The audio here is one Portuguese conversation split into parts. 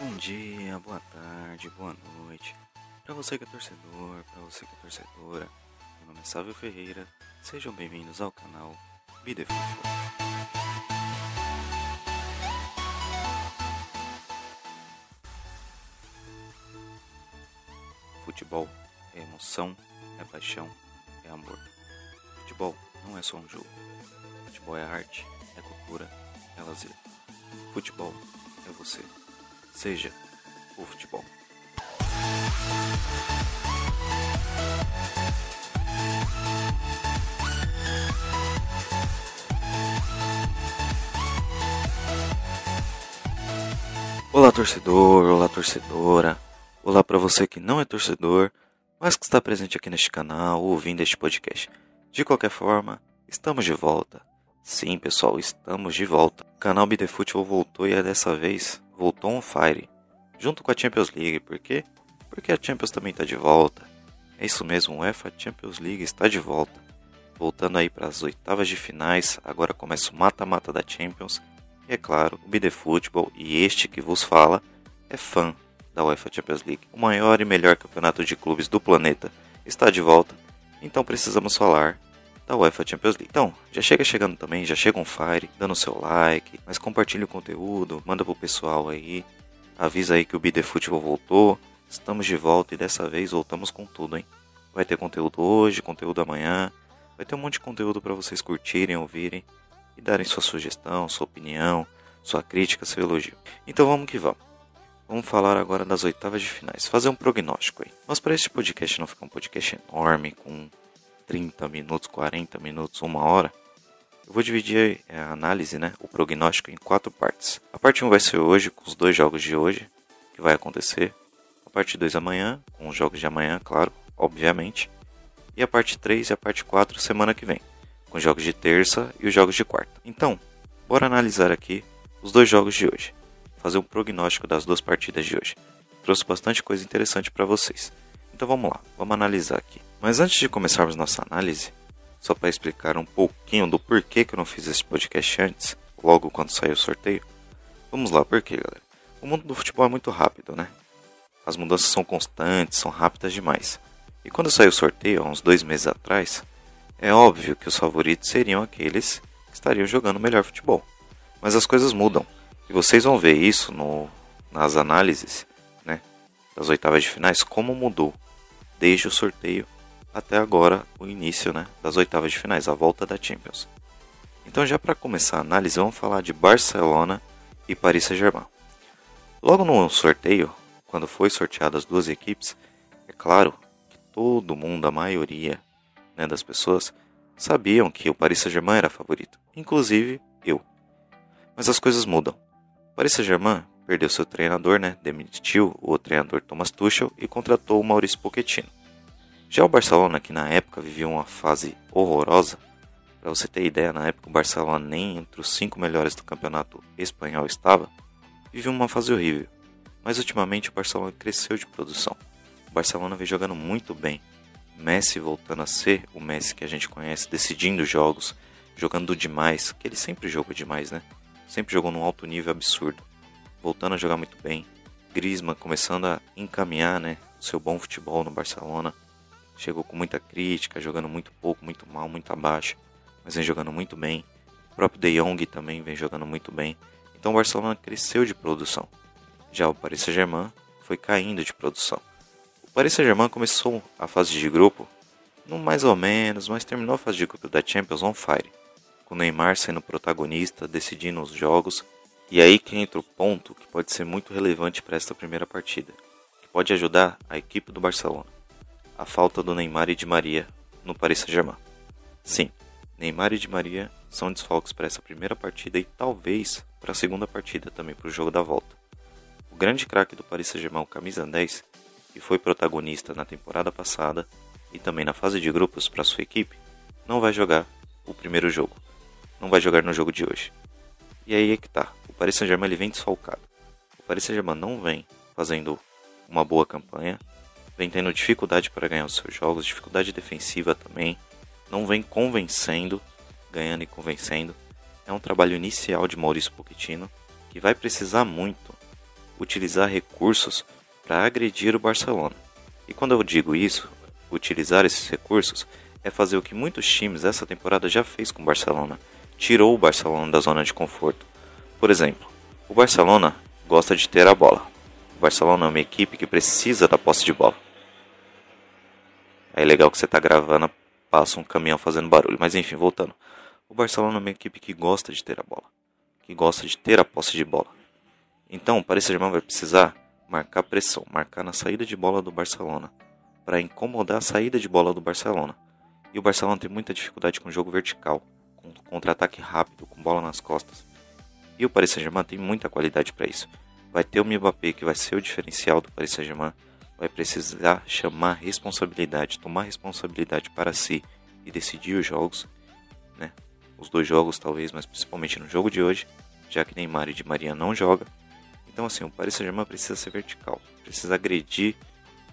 Bom dia, boa tarde, boa noite. Para você que é torcedor, para você que é torcedora, meu nome é Sávio Ferreira. Sejam bem-vindos ao canal Bide Futebol. Futebol é emoção, é paixão, é amor. Futebol não é só um jogo. Futebol é arte, é cultura, é lazer. Futebol é você. Seja o futebol. Olá, torcedor, olá, torcedora. Olá para você que não é torcedor, mas que está presente aqui neste canal ouvindo este podcast. De qualquer forma, estamos de volta. Sim, pessoal, estamos de volta. O canal BD Futebol voltou e é dessa vez voltou on fire, junto com a Champions League. Por quê? Porque a Champions também está de volta. É isso mesmo, o UEFA Champions League está de volta. Voltando aí para as oitavas de finais, agora começa o mata-mata da Champions. E é claro, o BD Futebol e este que vos fala é fã da UEFA Champions League. O maior e melhor campeonato de clubes do planeta está de volta, então precisamos falar da UEFA Champions League. Então, já chega chegando também, já chega um fire, dando seu like, mas compartilhe o conteúdo, manda pro pessoal aí, avisa aí que o BD Futebol voltou, estamos de volta e dessa vez voltamos com tudo, hein? Vai ter conteúdo hoje, conteúdo amanhã, vai ter um monte de conteúdo para vocês curtirem, ouvirem e darem sua sugestão, sua opinião, sua crítica, seu elogio. Então vamos que vamos. Vamos falar agora das oitavas de finais, fazer um prognóstico aí. Mas para este podcast não ficar um podcast enorme, com 30 minutos, 40 minutos, uma hora, eu vou dividir a análise, né, o prognóstico em quatro partes. A parte 1 vai ser hoje, com os dois jogos de hoje, que vai acontecer. A parte 2 amanhã, com os jogos de amanhã, claro, obviamente. E a parte 3 e a parte 4 semana que vem, com os jogos de terça e os jogos de quarta. Então, bora analisar aqui os dois jogos de hoje fazer um prognóstico das duas partidas de hoje. Trouxe bastante coisa interessante para vocês. Então vamos lá, vamos analisar aqui. Mas antes de começarmos nossa análise, só para explicar um pouquinho do porquê que eu não fiz esse podcast antes, logo quando saiu o sorteio. Vamos lá, por quê, galera? O mundo do futebol é muito rápido, né? As mudanças são constantes, são rápidas demais. E quando saiu o sorteio, há uns dois meses atrás, é óbvio que os favoritos seriam aqueles que estariam jogando melhor futebol. Mas as coisas mudam. E vocês vão ver isso no, nas análises né, das oitavas de finais, como mudou desde o sorteio até agora o início né, das oitavas de finais, a volta da Champions. Então, já para começar a análise, vamos falar de Barcelona e Paris Saint-Germain. Logo no sorteio, quando foi sorteadas as duas equipes, é claro que todo mundo, a maioria né, das pessoas, sabiam que o Paris Saint-Germain era favorito, inclusive eu. Mas as coisas mudam. Paris Saint-Germain perdeu seu treinador, né, demitiu o treinador Thomas Tuchel e contratou o Maurício Pochettino. Já o Barcelona, que na época vivia uma fase horrorosa, para você ter ideia, na época o Barcelona nem entre os cinco melhores do campeonato espanhol estava, vivia uma fase horrível. Mas ultimamente o Barcelona cresceu de produção. O Barcelona vem jogando muito bem. Messi voltando a ser o Messi que a gente conhece, decidindo jogos, jogando demais, que ele sempre jogou demais, né? Sempre jogou num alto nível absurdo, voltando a jogar muito bem. Griezmann começando a encaminhar né, o seu bom futebol no Barcelona. Chegou com muita crítica, jogando muito pouco, muito mal, muito abaixo, mas vem jogando muito bem. O próprio De Jong também vem jogando muito bem. Então o Barcelona cresceu de produção. Já o Paris Saint-Germain foi caindo de produção. O Paris Saint-Germain começou a fase de grupo, no mais ou menos, mas terminou a fase de grupo da Champions on fire com o Neymar sendo protagonista, decidindo os jogos. E aí que entra o ponto que pode ser muito relevante para esta primeira partida, que pode ajudar a equipe do Barcelona. A falta do Neymar e de Maria no Paris Saint-Germain. Sim, Neymar e de Maria são desfalques para essa primeira partida e talvez para a segunda partida também para o jogo da volta. O grande craque do Paris Saint-Germain, camisa 10, que foi protagonista na temporada passada e também na fase de grupos para sua equipe, não vai jogar o primeiro jogo não vai jogar no jogo de hoje. E aí é que tá. O Paris Saint-Germain ele vem desfalcado. O Paris Saint-Germain não vem fazendo uma boa campanha, vem tendo dificuldade para ganhar os seus jogos, dificuldade defensiva também, não vem convencendo, ganhando e convencendo. é um trabalho inicial de Maurício Pochettino que vai precisar muito utilizar recursos para agredir o Barcelona. E quando eu digo isso, utilizar esses recursos é fazer o que muitos times essa temporada já fez com o Barcelona. Tirou o Barcelona da zona de conforto. Por exemplo, o Barcelona gosta de ter a bola. O Barcelona é uma equipe que precisa da posse de bola. É legal que você está gravando, passa um caminhão fazendo barulho. Mas enfim, voltando. O Barcelona é uma equipe que gosta de ter a bola, que gosta de ter a posse de bola. Então, o Paris Saint-Germain vai precisar marcar pressão, marcar na saída de bola do Barcelona, para incomodar a saída de bola do Barcelona. E o Barcelona tem muita dificuldade com o jogo vertical, com contra-ataque rápido, com bola nas costas. E o Paris Saint-Germain tem muita qualidade para isso. Vai ter o Mbappé que vai ser o diferencial do Paris Saint-Germain, vai precisar chamar responsabilidade, tomar responsabilidade para si e decidir os jogos, né? Os dois jogos talvez, mas principalmente no jogo de hoje, já que Neymar e Di Maria não joga. Então assim, o Paris Saint-Germain precisa ser vertical, precisa agredir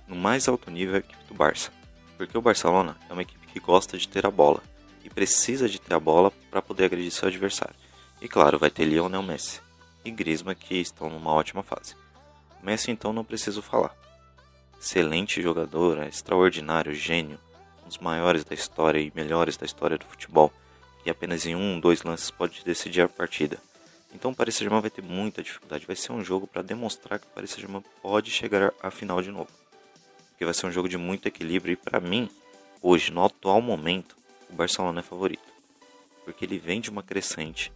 no mais alto nível a equipe do Barça. Porque o Barcelona é uma equipe que gosta de ter a bola e precisa de ter a bola para poder agredir seu adversário. E claro, vai ter Lionel Messi e Griezmann que estão numa ótima fase. Messi então não preciso falar. Excelente jogador, é extraordinário, gênio, um dos maiores da história e melhores da história do futebol, e apenas em um, dois lances pode decidir a partida. Então o Paris Saint-Germain vai ter muita dificuldade, vai ser um jogo para demonstrar que o Paris Saint-Germain pode chegar à final de novo. Porque vai ser um jogo de muito equilíbrio e para mim, hoje, no atual momento, o Barcelona é favorito. Porque ele vem de uma crescente,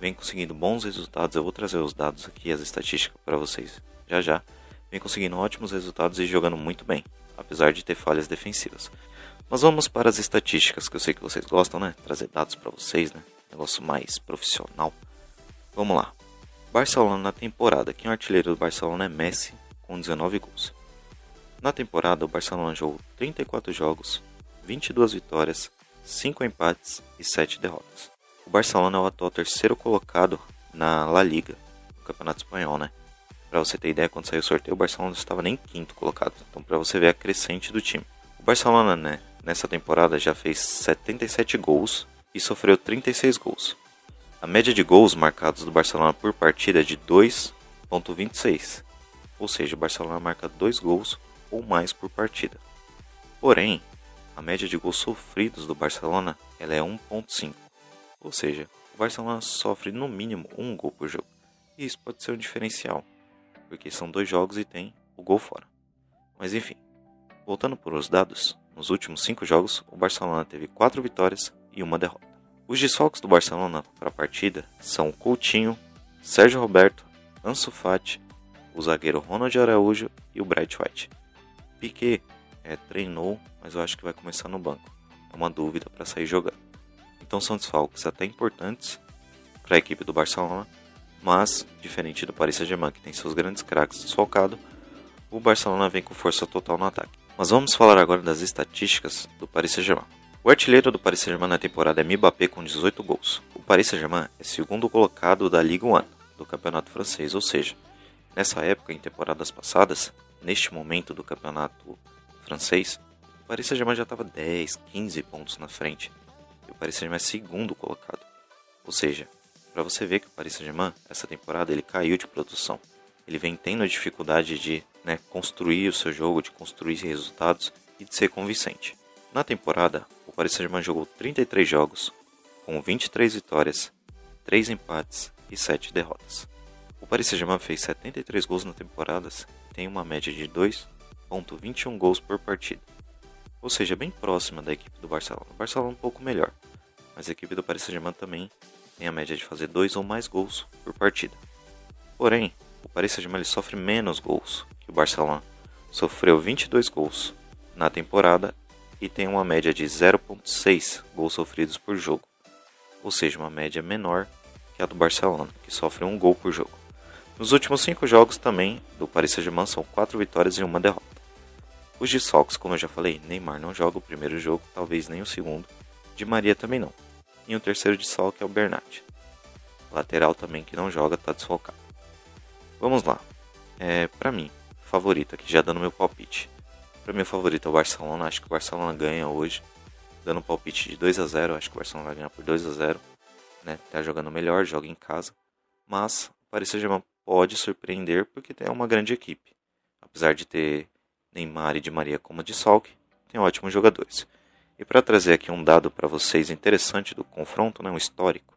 vem conseguindo bons resultados. Eu vou trazer os dados aqui, as estatísticas para vocês já já. Vem conseguindo ótimos resultados e jogando muito bem, apesar de ter falhas defensivas. Mas vamos para as estatísticas, que eu sei que vocês gostam, né? Trazer dados para vocês, né? Negócio mais profissional. Vamos lá. Barcelona na temporada. Quem é o artilheiro do Barcelona é Messi, com 19 gols. Na temporada, o Barcelona jogou 34 jogos, 22 vitórias, 5 empates e 7 derrotas. O Barcelona é o atual terceiro colocado na La Liga, no Campeonato Espanhol, né? Para você ter ideia, quando saiu o sorteio, o Barcelona não estava nem quinto colocado. Então, para você ver a crescente do time. O Barcelona, né, nessa temporada já fez 77 gols e sofreu 36 gols. A média de gols marcados do Barcelona por partida é de 2.26. Ou seja, o Barcelona marca 2 gols ou mais por partida. Porém, a média de gols sofridos do Barcelona ela é 1.5. Ou seja, o Barcelona sofre no mínimo um gol por jogo. E isso pode ser um diferencial, porque são dois jogos e tem o gol fora. Mas enfim, voltando por os dados, nos últimos cinco jogos o Barcelona teve quatro vitórias e uma derrota. Os desfalques do Barcelona para a partida são Coutinho, Sérgio Roberto, Ansu Fati, o zagueiro Ronald Araújo e o Bright White. Piquet é, treinou, mas eu acho que vai começar no banco. É uma dúvida para sair jogando. Então são desfalques até importantes para a equipe do Barcelona, mas, diferente do Paris Saint-Germain, que tem seus grandes craques desfalcados, o Barcelona vem com força total no ataque. Mas vamos falar agora das estatísticas do Paris Saint-Germain. O artilheiro do Paris Saint-Germain na temporada é Mbappé com 18 gols. O Paris Saint-Germain é segundo colocado da Ligue 1 do campeonato francês, ou seja, nessa época em temporadas passadas, neste momento do campeonato francês, Paris Saint-Germain já estava 10, 15 pontos na frente e o Paris Saint-Germain é segundo colocado. Ou seja, para você ver que o Paris Saint-Germain, essa temporada, ele caiu de produção. Ele vem tendo a dificuldade de né, construir o seu jogo, de construir resultados e de ser convincente. Na temporada, o Paris Saint-Germain jogou 33 jogos, com 23 vitórias, 3 empates e 7 derrotas. O Paris Saint-Germain fez 73 gols na temporada e tem uma média de 2,21 gols por partida ou seja, bem próxima da equipe do Barcelona. O Barcelona é um pouco melhor, mas a equipe do Paris Saint-Germain também tem a média de fazer dois ou mais gols por partida. Porém, o Paris Saint-Germain sofre menos gols que o Barcelona. Sofreu 22 gols na temporada e tem uma média de 0.6 gols sofridos por jogo, ou seja, uma média menor que a do Barcelona, que sofre um gol por jogo. Nos últimos cinco jogos também do Paris Saint-Germain são quatro vitórias e uma derrota. Os desfalques, como eu já falei, Neymar não joga o primeiro jogo, talvez nem o segundo. De Maria também não. E o terceiro desfalque é o Bernat. Lateral também que não joga, está desfalcado. Vamos lá. É, para mim, favorito aqui, já dando meu palpite. Para mim, o favorito é o Barcelona. Acho que o Barcelona ganha hoje. Dando um palpite de 2 a 0 Acho que o Barcelona vai ganhar por 2 a 0 né, tá jogando melhor, joga em casa, mas o Paris Saint-Germain pode surpreender porque é uma grande equipe. Apesar de ter Neymar e Di Maria como de Salk, tem ótimos jogadores. E para trazer aqui um dado para vocês interessante do confronto, né, um histórico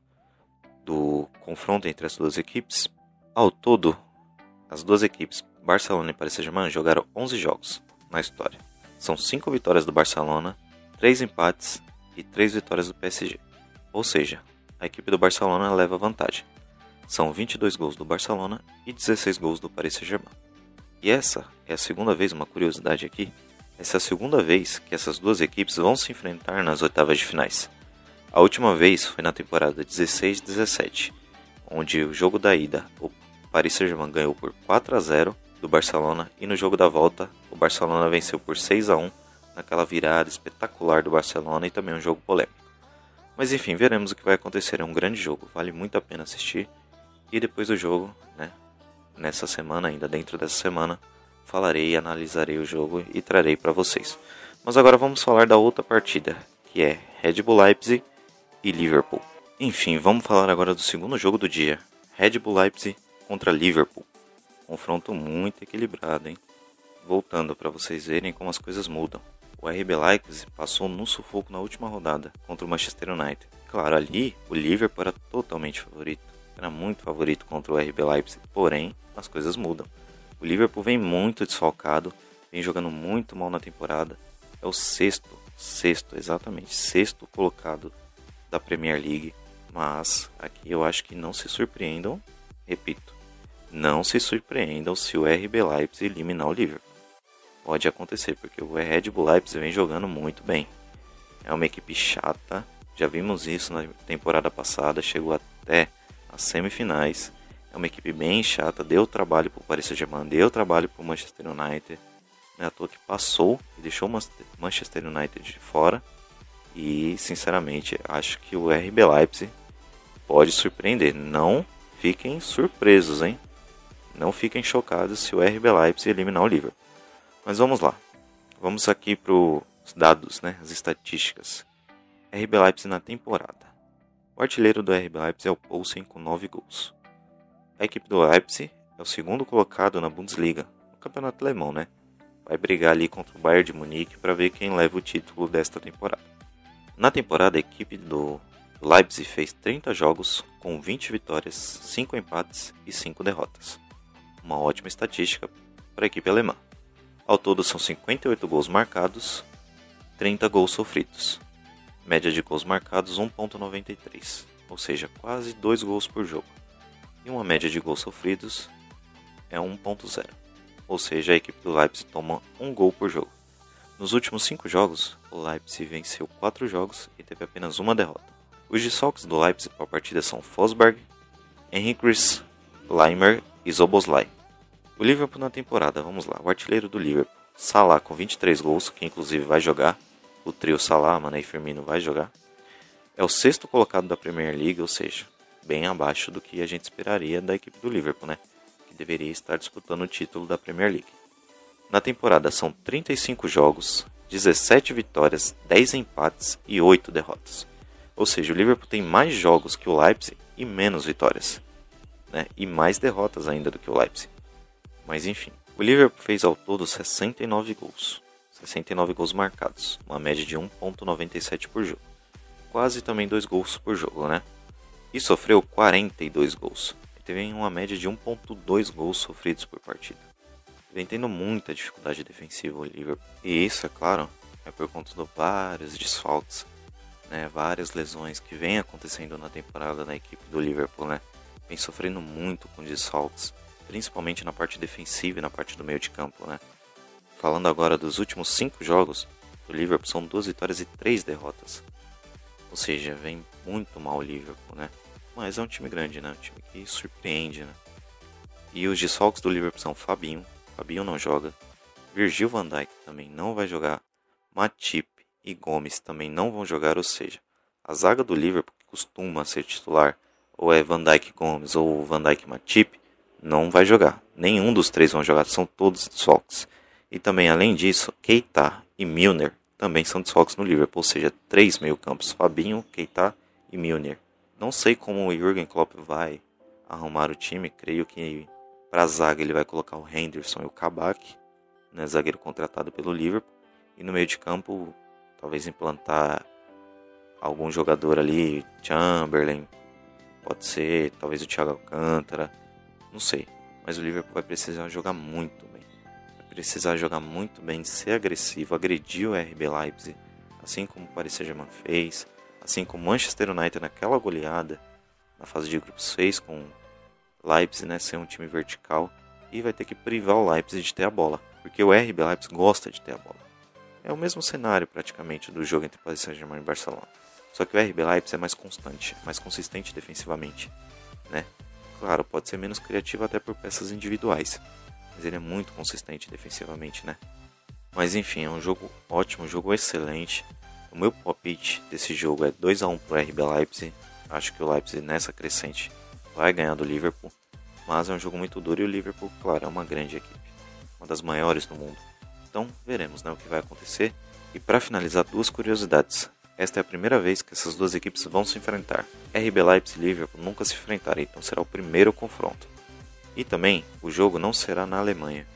do confronto entre as duas equipes, ao todo, as duas equipes, Barcelona e Paris Saint-Germain, jogaram 11 jogos na história. São 5 vitórias do Barcelona, 3 empates e 3 vitórias do PSG. Ou seja, a equipe do Barcelona leva vantagem. São 22 gols do Barcelona e 16 gols do Paris Saint-Germain. E essa é a segunda vez, uma curiosidade aqui, essa é a segunda vez que essas duas equipes vão se enfrentar nas oitavas de finais. A última vez foi na temporada 16-17, onde o jogo da ida o Paris Saint-Germain ganhou por 4 a 0 do Barcelona e no jogo da volta o Barcelona venceu por 6 a 1 naquela virada espetacular do Barcelona e também um jogo polêmico. Mas enfim, veremos o que vai acontecer. É um grande jogo, vale muito a pena assistir. E depois do jogo, né, nessa semana, ainda dentro dessa semana, falarei, analisarei o jogo e trarei para vocês. Mas agora vamos falar da outra partida, que é Red Bull Leipzig e Liverpool. Enfim, vamos falar agora do segundo jogo do dia, Red Bull Leipzig contra Liverpool. Confronto muito equilibrado, hein? Voltando para vocês verem como as coisas mudam. O RB Leipzig passou no sufoco na última rodada contra o Manchester United. Claro, ali o Liverpool era totalmente favorito. Era muito favorito contra o RB Leipzig, porém as coisas mudam. O Liverpool vem muito desfalcado, vem jogando muito mal na temporada. É o sexto, sexto, exatamente, sexto colocado da Premier League. Mas aqui eu acho que não se surpreendam, repito, não se surpreendam se o RB Leipzig eliminar o Liverpool. Pode acontecer, porque o Red Bull Leipzig vem jogando muito bem. É uma equipe chata, já vimos isso na temporada passada, chegou até as semifinais é uma equipe bem chata, deu trabalho para o Paris Saint-Germain, deu trabalho para o Manchester United. Não é à toa que passou e deixou o Manchester United de fora. E, sinceramente, acho que o RB Leipzig pode surpreender. Não fiquem surpresos, hein? Não fiquem chocados se o RB Leipzig eliminar o Liverpool. Mas vamos lá. Vamos aqui para os dados, né? as estatísticas. RB Leipzig na temporada. O artilheiro do RB Leipzig é o Poulsen com 9 gols. A equipe do Leipzig é o segundo colocado na Bundesliga, no campeonato alemão, né? Vai brigar ali contra o Bayern de Munique para ver quem leva o título desta temporada. Na temporada, a equipe do Leipzig fez 30 jogos com 20 vitórias, 5 empates e 5 derrotas. Uma ótima estatística para a equipe alemã. Ao todo são 58 gols marcados, 30 gols sofridos. Média de gols marcados 1.93, ou seja, quase 2 gols por jogo e uma média de gols sofridos é 1.0, ou seja, a equipe do Leipzig toma um gol por jogo. Nos últimos cinco jogos, o Leipzig venceu quatro jogos e teve apenas uma derrota. Os desfalques do Leipzig para a partida são Fosberg, Henrichs, Leimer e Zoboslai. O Liverpool na temporada, vamos lá, o artilheiro do Liverpool, Salah com 23 gols, que inclusive vai jogar, o trio Salah, Mané e Firmino vai jogar. É o sexto colocado da Premier League, ou seja, bem abaixo do que a gente esperaria da equipe do Liverpool, né? Que deveria estar disputando o título da Premier League. Na temporada são 35 jogos, 17 vitórias, 10 empates e 8 derrotas. Ou seja, o Liverpool tem mais jogos que o Leipzig e menos vitórias. Né? E mais derrotas ainda do que o Leipzig. Mas enfim, o Liverpool fez ao todo 69 gols. 69 gols marcados, uma média de 1.97 por jogo. Quase também 2 gols por jogo, né? e sofreu 42 gols. Ele teve uma média de 1.2 gols sofridos por partida. Vem tendo muita dificuldade defensiva o Liverpool. E isso, é claro, é por conta de vários desfalques, né, várias lesões que vem acontecendo na temporada na equipe do Liverpool, né? Vem sofrendo muito com desfalques, principalmente na parte defensiva e na parte do meio de campo, né? Falando agora dos últimos cinco jogos do Liverpool, são duas vitórias e três derrotas. Ou seja, vem muito mal o Liverpool, né? Mas é um time grande, né? Um time que surpreende, né? E os desfalques do Liverpool são Fabinho, Fabinho não joga, Virgil van Dijk também não vai jogar, Matip e Gomes também não vão jogar, ou seja, a zaga do Liverpool que costuma ser titular, ou é Van Dijk Gomes ou Van Dijk Matip, não vai jogar. Nenhum dos três vão jogar, são todos desfalques. E também, além disso, Keita e Milner também são desfalques no Liverpool, ou seja, três meio-campos, Fabinho, Keita e Milner Não sei como o Jürgen Klopp vai arrumar o time. Creio que para a zaga ele vai colocar o Henderson e o Kabak, né, zagueiro contratado pelo Liverpool. E no meio de campo, talvez implantar algum jogador ali, Chamberlain, pode ser, talvez o Thiago Alcântara, não sei. Mas o Liverpool vai precisar jogar muito bem. Precisar jogar muito bem, ser agressivo, agredir o RB Leipzig, assim como o Paris Saint-Germain fez, assim como o Manchester United naquela goleada na fase de grupos fez com Leipzig, né, ser um time vertical e vai ter que privar o Leipzig de ter a bola, porque o RB Leipzig gosta de ter a bola. É o mesmo cenário praticamente do jogo entre Paris Saint-Germain e Barcelona. Só que o RB Leipzig é mais constante, mais consistente defensivamente, né? Claro, pode ser menos criativo até por peças individuais, mas ele é muito consistente defensivamente, né? Mas enfim, é um jogo ótimo, um jogo excelente. O meu palpite desse jogo é 2 a 1 pro RB Leipzig. Acho que o Leipzig nessa crescente vai ganhar do Liverpool, mas é um jogo muito duro e o Liverpool, claro, é uma grande equipe, uma das maiores do mundo. Então, veremos, né, o que vai acontecer. E para finalizar, duas curiosidades. Esta é a primeira vez que essas duas equipes vão se enfrentar. RB Leipzig e Liverpool nunca se enfrentaram, então será o primeiro confronto. E também, o jogo não será na Alemanha.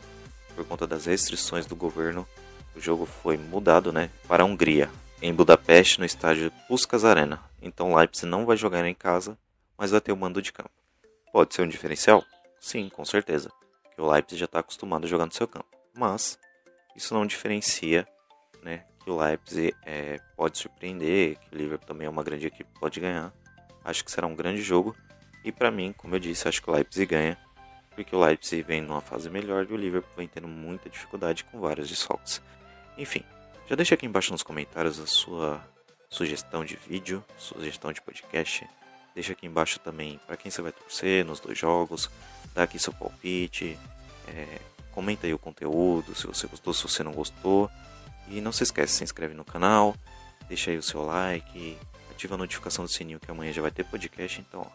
Por conta das restrições do governo, o jogo foi mudado né, para a Hungria, em Budapeste, no estádio Puskas Arena. Então Leipzig não vai jogar em casa, mas vai ter o mando de campo. Pode ser um diferencial? Sim, com certeza, que o Leipzig já está acostumado a jogar no seu campo. Mas isso não diferencia né, que o Leipzig é, pode surpreender, que o Liverpool também é uma grande equipe, pode ganhar. Acho que será um grande jogo. E para mim, como eu disse, acho que o Leipzig ganha, porque o Leipzig vem numa fase melhor e o Liverpool vem tendo muita dificuldade com vários desfalques. Enfim, já deixa aqui embaixo nos comentários a sua sugestão de vídeo, sugestão de podcast. Deixa aqui embaixo também para quem você vai torcer nos dois jogos. Dá aqui seu palpite. É, comenta aí o conteúdo, se você gostou, se você não gostou. E não se esquece, se inscreve no canal, deixa aí o seu like, ativa a notificação do sininho que amanhã já vai ter podcast, então ó,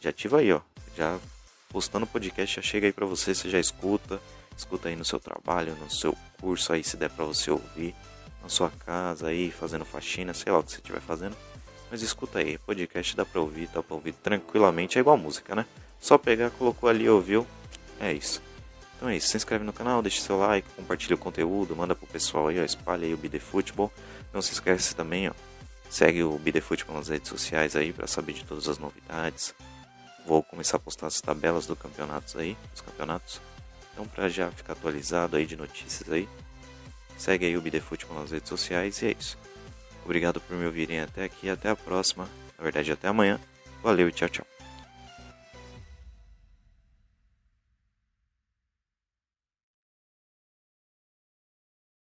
já ativa aí, ó. Já postando podcast já chega aí para você, você já escuta, escuta aí no seu trabalho, no seu curso aí se der para você ouvir, na sua casa aí, fazendo faxina, sei lá o que você estiver fazendo. Mas escuta aí, podcast dá pra ouvir, dá pra ouvir tranquilamente, é igual música, né? Só pegar, colocou ali, ouviu, é isso. Então é isso, se inscreve no canal, deixa seu like, compartilha o conteúdo, manda pro pessoal aí, ó, espalha aí o BD Futebol. Não se esquece também, ó, segue o BD Futebol nas redes sociais aí para saber de todas as novidades. Vou começar a postar as tabelas do campeonatos aí, dos campeonatos. Então para já ficar atualizado aí de notícias aí, segue aí o Futebol nas redes sociais e é isso. Obrigado por me ouvirem até aqui, até a próxima, na verdade até amanhã. Valeu e tchau, tchau.